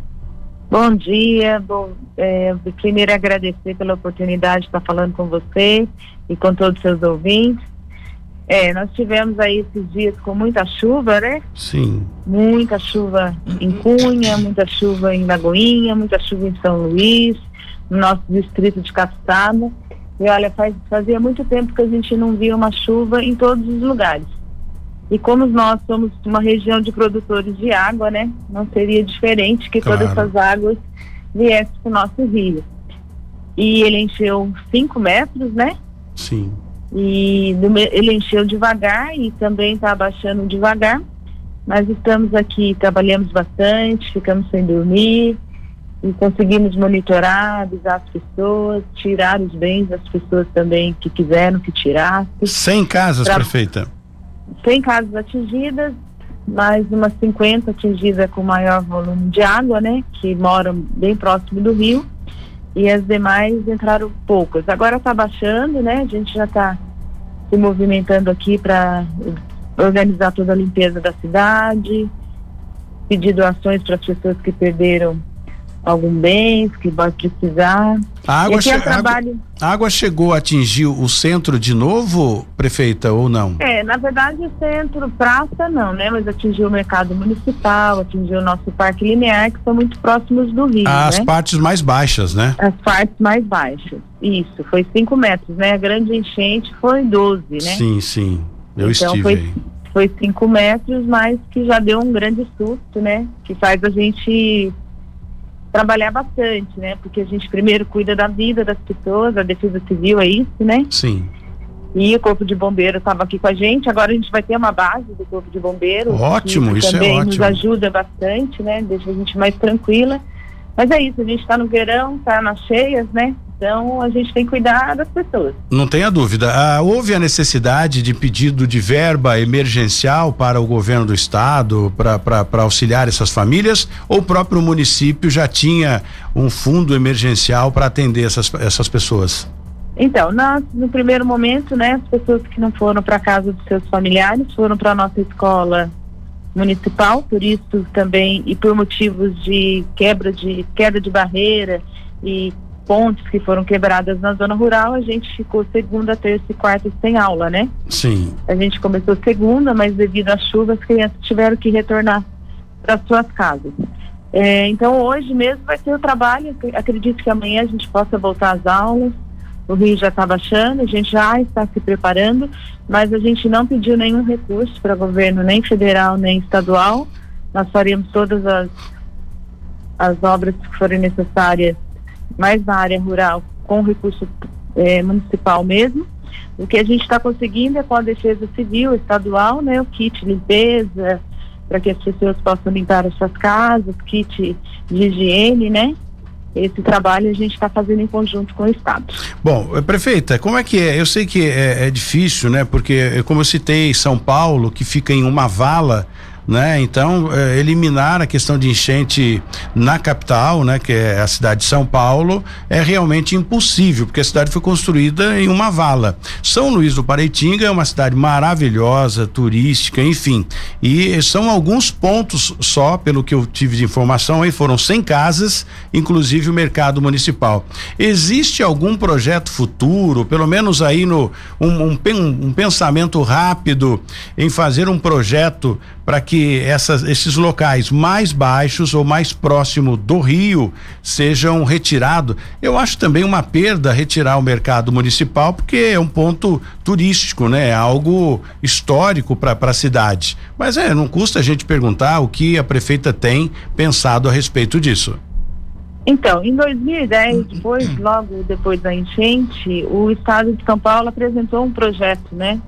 Speaker 5: Bom dia, bom, é, primeiro agradecer pela oportunidade de estar falando com você e com todos os seus ouvintes. É, nós tivemos aí esses dias com muita chuva, né?
Speaker 2: Sim.
Speaker 5: Muita chuva em Cunha, muita chuva em Lagoinha, muita chuva em São Luís, no nosso distrito de Capitaba. E olha, faz, fazia muito tempo que a gente não via uma chuva em todos os lugares. E como nós somos uma região de produtores de água, né? Não seria diferente que claro. todas essas águas viesse para o nosso rio. E ele encheu 5 metros, né?
Speaker 2: Sim.
Speaker 5: E ele encheu devagar e também está abaixando devagar. Nós estamos aqui, trabalhamos bastante, ficamos sem dormir e conseguimos monitorar, avisar as pessoas, tirar os bens das pessoas também que quiseram que tirasse.
Speaker 2: 100 casas, pra... prefeita?
Speaker 5: 100 casas atingidas, mais umas 50 atingidas com maior volume de água, né? Que moram bem próximo do rio. E as demais entraram poucas. Agora está baixando, né? A gente já está se movimentando aqui para organizar toda a limpeza da cidade, pedir doações para as pessoas que perderam algum bem que vai precisar.
Speaker 2: A água, che é trabalho... a água chegou a atingir o centro de novo, prefeita, ou não?
Speaker 5: É, na verdade o centro, praça não, né? Mas atingiu o mercado municipal, atingiu o nosso parque linear, que são muito próximos do rio.
Speaker 2: As
Speaker 5: né?
Speaker 2: partes mais baixas, né?
Speaker 5: As partes mais baixas. Isso, foi 5 metros, né? A grande enchente foi 12, né?
Speaker 2: Sim, sim. Eu então, estive
Speaker 5: foi...
Speaker 2: aí
Speaker 5: foi 5 metros, mas que já deu um grande susto, né? Que faz a gente trabalhar bastante, né? Porque a gente primeiro cuida da vida das pessoas, a defesa civil é isso, né?
Speaker 2: Sim.
Speaker 5: E o Corpo de Bombeiro estava aqui com a gente, agora a gente vai ter uma base do Corpo de Bombeiro.
Speaker 2: Ótimo, isso é
Speaker 5: também
Speaker 2: ótimo.
Speaker 5: nos ajuda bastante, né? Deixa a gente mais tranquila. Mas é isso, a gente está no verão, está nas cheias, né? Então a gente tem que cuidar das pessoas.
Speaker 2: Não tenha dúvida. Ah, houve a necessidade de pedido de verba emergencial para o governo do estado para auxiliar essas famílias ou o próprio município já tinha um fundo emergencial para atender essas, essas pessoas?
Speaker 5: Então, nós, no primeiro momento, né, as pessoas que não foram para casa dos seus familiares foram para a nossa escola municipal, por isso também e por motivos de quebra de queda de barreira e pontes que foram quebradas na zona rural, a gente ficou segunda, terça e quarta sem aula, né?
Speaker 2: Sim.
Speaker 5: A gente começou segunda, mas devido às chuvas, as crianças tiveram que retornar para suas casas. É, então hoje mesmo vai ter o trabalho, acredito que amanhã a gente possa voltar às aulas. O rio já está baixando, a gente já está se preparando, mas a gente não pediu nenhum recurso para governo, nem federal, nem estadual. Nós faremos todas as, as obras que forem necessárias mais na área rural, com recurso é, municipal mesmo. O que a gente está conseguindo é com a defesa civil estadual, né, o kit limpeza, para que as pessoas possam limpar as suas casas, kit de higiene, né? Esse trabalho a gente está fazendo em conjunto com o Estado.
Speaker 2: Bom, eh, prefeita, como é que é? Eu sei que é, é difícil, né? Porque, eh, como eu citei, São Paulo, que fica em uma vala, né? Então, é, eliminar a questão de enchente na capital, né? Que é a cidade de São Paulo, é realmente impossível, porque a cidade foi construída em uma vala. São Luís do Pareitinga é uma cidade maravilhosa, turística, enfim. E são alguns pontos só, pelo que eu tive de informação, aí foram 100 casas, inclusive o mercado municipal. Existe algum projeto futuro, pelo menos aí no um, um, um pensamento rápido em fazer um projeto para que essas, esses locais mais baixos ou mais próximo do rio sejam retirados. Eu acho também uma perda retirar o mercado municipal, porque é um ponto turístico, né? É algo histórico para a cidade. Mas é, não custa a gente perguntar o que a prefeita tem pensado a respeito disso.
Speaker 5: Então, em 2010, depois, logo depois da enchente, o estado de São Paulo apresentou um projeto, né,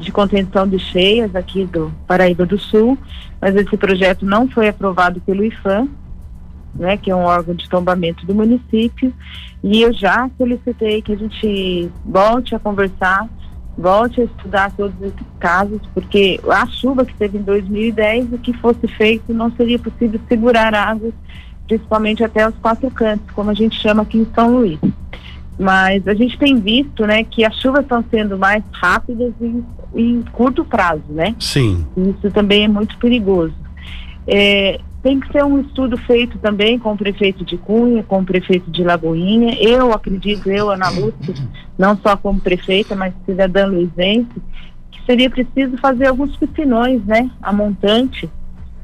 Speaker 5: de contenção de cheias aqui do Paraíba do Sul, mas esse projeto não foi aprovado pelo IFAM, né, que é um órgão de tombamento do município, e eu já solicitei que a gente volte a conversar, volte a estudar todos esses casos, porque a chuva que teve em 2010, o que fosse feito não seria possível segurar águas, principalmente até os quatro cantos, como a gente chama aqui em São Luís. Mas a gente tem visto, né, que as chuvas estão sendo mais rápidas e em curto prazo, né?
Speaker 2: Sim.
Speaker 5: Isso também é muito perigoso. É, tem que ser um estudo feito também com o prefeito de Cunha, com o prefeito de Lagoinha. Eu acredito, eu, Ana Lúcia, não só como prefeita, mas cidadã luizense, que seria preciso fazer alguns piscinões, né, a montante,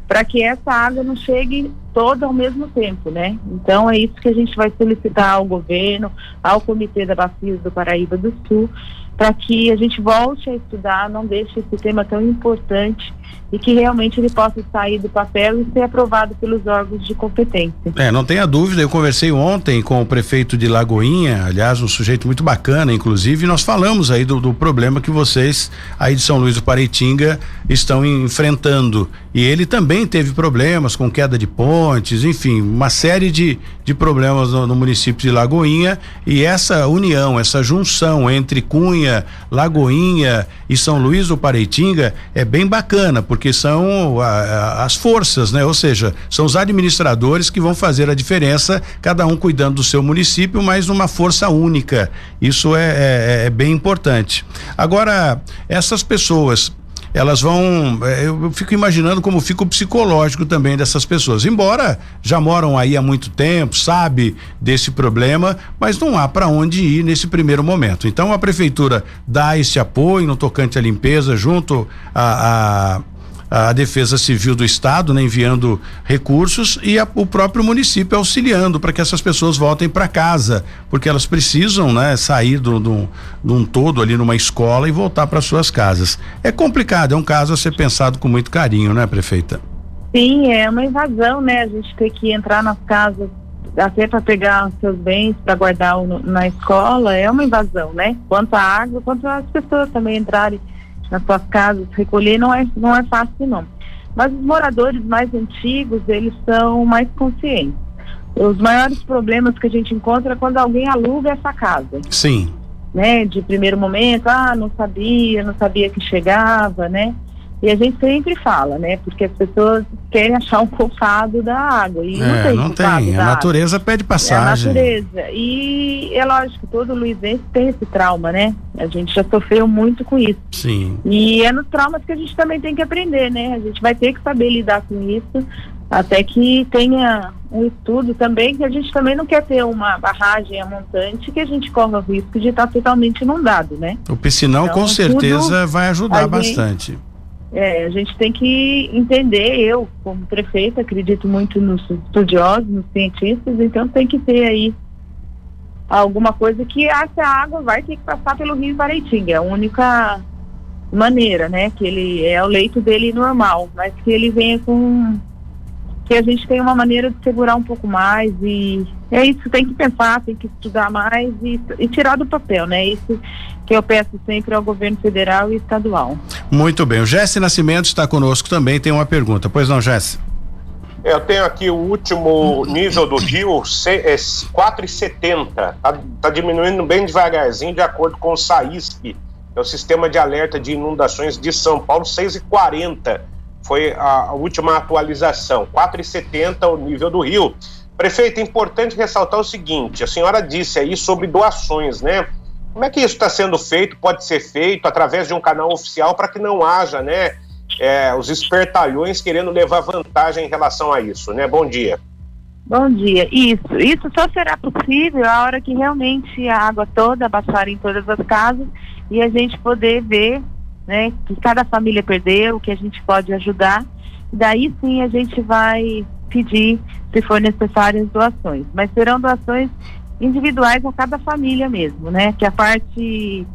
Speaker 5: para que essa água não chegue toda ao mesmo tempo, né? Então é isso que a gente vai solicitar ao governo, ao Comitê da Bacia do Paraíba do Sul, para que a gente volte a estudar, não deixe esse tema tão importante e que realmente ele possa sair do papel e ser aprovado pelos órgãos de competência.
Speaker 2: É, não tenha dúvida, eu conversei ontem com o prefeito de Lagoinha, aliás, um sujeito muito bacana, inclusive, e nós falamos aí do, do problema que vocês aí de São Luís do Pareitinga estão enfrentando. E ele também teve problemas com queda de pontes, enfim, uma série de, de problemas no, no município de Lagoinha e essa união, essa junção entre Cunha, Lagoinha e São Luís do Pareitinga é bem bacana, porque são a, as forças, né? Ou seja, são os administradores que vão fazer a diferença, cada um cuidando do seu município, mas numa força única. Isso é, é, é bem importante. Agora, essas pessoas elas vão. É, eu fico imaginando como fica o psicológico também dessas pessoas. Embora já moram aí há muito tempo, sabe desse problema, mas não há para onde ir nesse primeiro momento. Então a prefeitura dá esse apoio no tocante à limpeza junto a, a a Defesa Civil do Estado, né, enviando recursos e a, o próprio município auxiliando para que essas pessoas voltem para casa, porque elas precisam, né, sair de um todo ali numa escola e voltar para suas casas. É complicado, é um caso a ser pensado com muito carinho, né, prefeita?
Speaker 5: Sim, é uma invasão, né? A gente tem que entrar nas casas até para pegar seus bens para guardar na escola é uma invasão, né? Quanto à água, quanto as pessoas também entrarem nas suas casas, recolher não é, não é fácil não. Mas os moradores mais antigos, eles são mais conscientes. Os maiores problemas que a gente encontra é quando alguém aluga essa casa.
Speaker 2: Sim.
Speaker 5: Né, de primeiro momento, ah, não sabia, não sabia que chegava, né? E a gente sempre fala, né? Porque as pessoas querem achar um culpado da água. E
Speaker 2: é,
Speaker 5: não tem.
Speaker 2: Não tem. A natureza pede passagem.
Speaker 5: É a natureza. E é lógico, todo luizense tem esse trauma, né? A gente já sofreu muito com isso.
Speaker 2: Sim.
Speaker 5: E é nos traumas que a gente também tem que aprender, né? A gente vai ter que saber lidar com isso até que tenha um estudo também, que a gente também não quer ter uma barragem a montante que a gente corre o risco de estar totalmente inundado, né?
Speaker 2: O piscinão então, com certeza vai ajudar bastante.
Speaker 5: É, a gente tem que entender, eu, como prefeita, acredito muito nos estudiosos, nos cientistas, então tem que ter aí alguma coisa que essa água vai ter que passar pelo rio Paraitinga, é a única maneira, né? Que ele é o leito dele normal, mas que ele venha com que a gente tenha uma maneira de segurar um pouco mais e é isso, tem que pensar, tem que estudar mais e, e tirar do papel, né? Isso que eu peço sempre ao governo federal e estadual.
Speaker 2: Muito bem, o Jesse Nascimento está conosco também, tem uma pergunta. Pois não, Jesse?
Speaker 3: Eu tenho aqui o último nível do rio, é 4,70. Está tá diminuindo bem devagarzinho, de acordo com o SAISP, é o Sistema de Alerta de Inundações de São Paulo, 6,40 foi a, última atualização, 4,70 o nível do rio. Prefeito, é importante ressaltar o seguinte: a senhora disse aí sobre doações, né? Como é que isso está sendo feito? Pode ser feito através de um canal oficial para que não haja, né, é, os espertalhões querendo levar vantagem em relação a isso, né? Bom dia.
Speaker 5: Bom dia. Isso, isso só será possível a hora que realmente a água toda baixar em todas as casas e a gente poder ver né, que cada família perdeu, que a gente pode ajudar. Daí sim a gente vai pedir, se for necessário, as doações. Mas serão doações individuais a cada família mesmo, né? Que a parte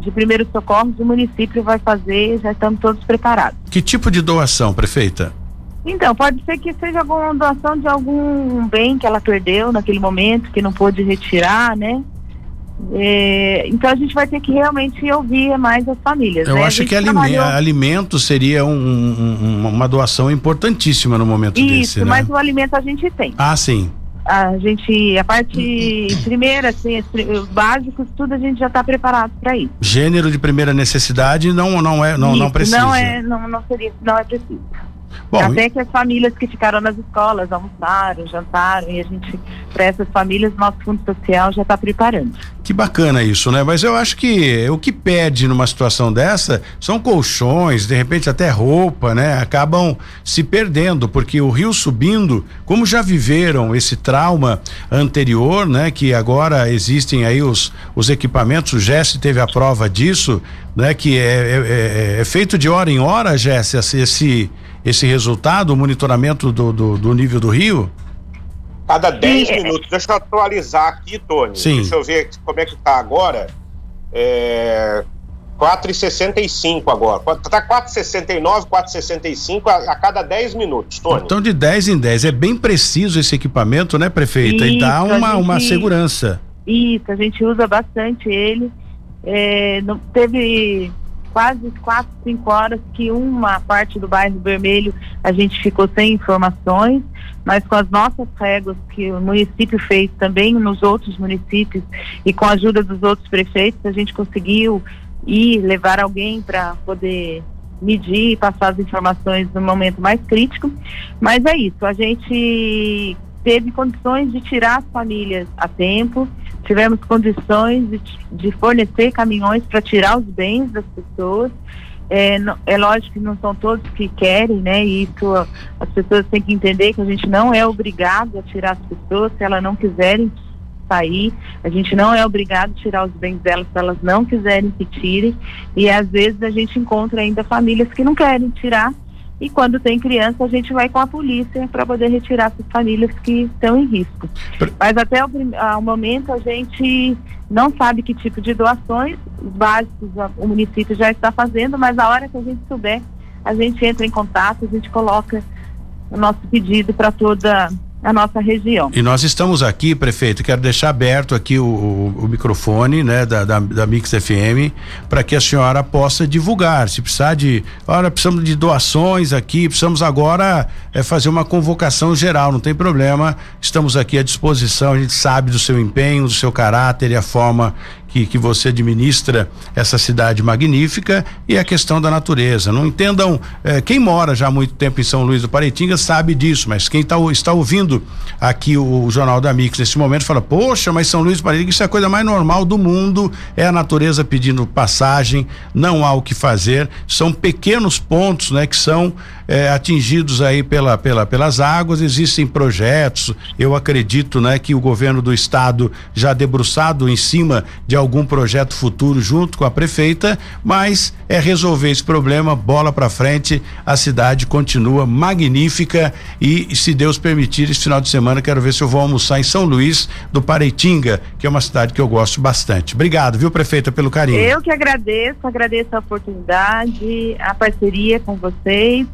Speaker 5: de primeiros socorros o município vai fazer, já estamos todos preparados.
Speaker 2: Que tipo de doação, prefeita?
Speaker 5: Então, pode ser que seja alguma doação de algum bem que ela perdeu naquele momento, que não pôde retirar, né? É, então a gente vai ter que realmente ouvir mais as famílias.
Speaker 2: Eu
Speaker 5: né?
Speaker 2: acho que trabalhou... alimento seria um, um, uma doação importantíssima no momento
Speaker 5: Isso,
Speaker 2: desse, né?
Speaker 5: mas o alimento a gente tem.
Speaker 2: Ah, sim.
Speaker 5: A gente, a parte primeira, assim, os básicos, tudo a gente já está preparado para isso.
Speaker 2: Gênero de primeira necessidade não, não é, não,
Speaker 5: isso,
Speaker 2: não precisa.
Speaker 5: Não é, não, não seria, não é preciso. Bom, Até e... que as famílias que ficaram nas escolas almoçaram, jantaram e a gente, para essas famílias, nosso fundo social já está preparando.
Speaker 2: Que Que bacana isso, né? Mas eu acho que o que pede numa situação dessa são colchões, de repente até roupa, né? Acabam se perdendo, porque o rio subindo, como já viveram esse trauma anterior, né? Que agora existem aí os, os equipamentos, o Jesse teve a prova disso, né? Que é, é, é, é feito de hora em hora, Jesse, esse, esse resultado, o monitoramento do, do, do nível do rio?
Speaker 3: Cada 10 é, minutos. Deixa eu atualizar aqui, Tony.
Speaker 2: Sim.
Speaker 3: Deixa eu ver como é que tá agora. É. 4,65 agora. Tá 4,69, 4,65 a, a cada 10 minutos, Tony.
Speaker 2: Então, de 10 em 10. É bem preciso esse equipamento, né, prefeita? Isso, e dá uma, gente, uma segurança.
Speaker 5: Isso, a gente usa bastante ele. É, não, teve quase quatro, cinco horas que uma parte do bairro Vermelho a gente ficou sem informações, mas com as nossas regras que o município fez também nos outros municípios e com a ajuda dos outros prefeitos, a gente conseguiu ir levar alguém para poder medir e passar as informações no momento mais crítico. Mas é isso, a gente teve condições de tirar as famílias a tempo, tivemos condições de, de fornecer caminhões para tirar os bens das pessoas. É, é, lógico que não são todos que querem, né? E isso as pessoas têm que entender que a gente não é obrigado a tirar as pessoas se elas não quiserem sair. A gente não é obrigado a tirar os bens delas se elas não quiserem que tirem. E às vezes a gente encontra ainda famílias que não querem tirar e quando tem criança, a gente vai com a polícia para poder retirar essas famílias que estão em risco. Mas até o, ao momento a gente não sabe que tipo de doações básicos o município já está fazendo, mas a hora que a gente souber, a gente entra em contato, a gente coloca o nosso pedido para toda a nossa região.
Speaker 2: E nós estamos aqui, prefeito, quero deixar aberto aqui o, o, o microfone, né, da, da, da Mix FM, para que a senhora possa divulgar. Se precisar de, olha, precisamos de doações aqui, precisamos agora é, fazer uma convocação geral, não tem problema. Estamos aqui à disposição, a gente sabe do seu empenho, do seu caráter e a forma que, que você administra essa cidade magnífica e a questão da natureza. Não entendam, eh, quem mora já há muito tempo em São Luís do Paraitinga sabe disso, mas quem tá, está ouvindo aqui o, o, Jornal da Mix nesse momento fala: Poxa, mas São Luís do Paraitinga, isso é a coisa mais normal do mundo, é a natureza pedindo passagem, não há o que fazer. São pequenos pontos, né, que são eh, atingidos aí pela, pela, pelas águas, existem projetos, eu acredito, né, que o governo do estado já debruçado em cima de algum projeto futuro junto com a prefeita, mas é resolver esse problema, bola para frente, a cidade continua magnífica e se Deus permitir, esse final de semana quero ver se eu vou almoçar em São Luís do Pareitinga, que é uma cidade que eu gosto bastante. Obrigado, viu, prefeita, pelo carinho.
Speaker 5: Eu que agradeço, agradeço a oportunidade, a parceria com vocês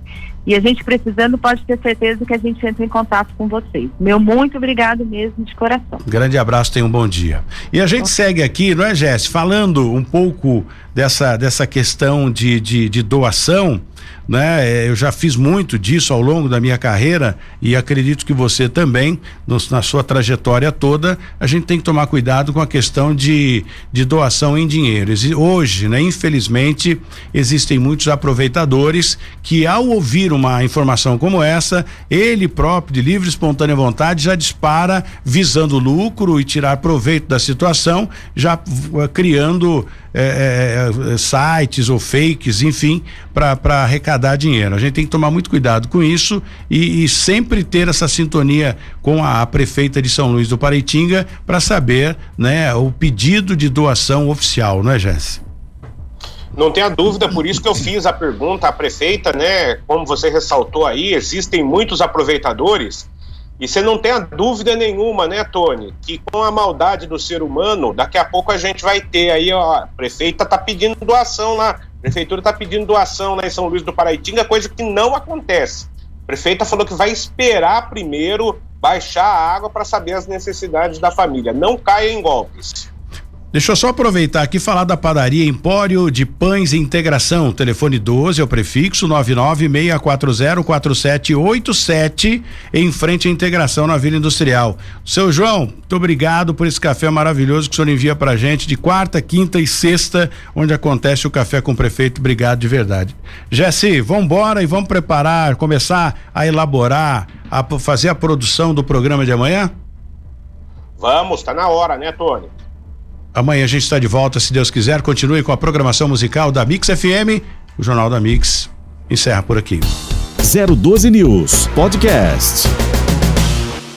Speaker 5: e a gente precisando pode ter certeza que a gente entra em contato com vocês. Meu muito obrigado mesmo de coração.
Speaker 2: Grande abraço, tenha um bom dia. E a gente segue aqui, não é, Jéssica? Falando um pouco dessa, dessa questão de, de, de doação né? É, eu já fiz muito disso ao longo da minha carreira e acredito que você também, no, na sua trajetória toda, a gente tem que tomar cuidado com a questão de, de doação em dinheiro. Hoje, né, infelizmente, existem muitos aproveitadores que, ao ouvir uma informação como essa, ele próprio, de livre e espontânea vontade, já dispara visando lucro e tirar proveito da situação, já uh, criando é, é, sites ou fakes, enfim, para arrecadar dinheiro. A gente tem que tomar muito cuidado com isso e, e sempre ter essa sintonia com a, a, prefeita de São Luís do Paraitinga para saber, né, o pedido de doação oficial, não é, Jéssica?
Speaker 3: Não tenha dúvida, por isso que eu fiz a pergunta à prefeita, né? Como você ressaltou aí, existem muitos aproveitadores e você não tem a dúvida nenhuma, né, Tony, que com a maldade do ser humano, daqui a pouco a gente vai ter aí, ó, a prefeita tá pedindo doação lá, a prefeitura tá pedindo doação lá em São Luís do Paraitinga, coisa que não acontece. A prefeita falou que vai esperar primeiro baixar a água para saber as necessidades da família. Não caia em golpes.
Speaker 2: Deixa eu só aproveitar aqui e falar da padaria Empório de Pães e Integração. Telefone 12 é o prefixo 996404787 em frente à integração na Vila Industrial. Seu João, muito obrigado por esse café maravilhoso que o senhor envia pra gente de quarta, quinta e sexta, onde acontece o café com o prefeito. Obrigado de verdade. Jesse, vamos embora e vamos preparar, começar a elaborar, a fazer a produção do programa de amanhã?
Speaker 3: Vamos, tá na hora, né, Tony?
Speaker 2: Amanhã a gente está de volta, se Deus quiser. Continue com a programação musical da Mix FM. O Jornal da Mix encerra por aqui.
Speaker 1: 012 News Podcast.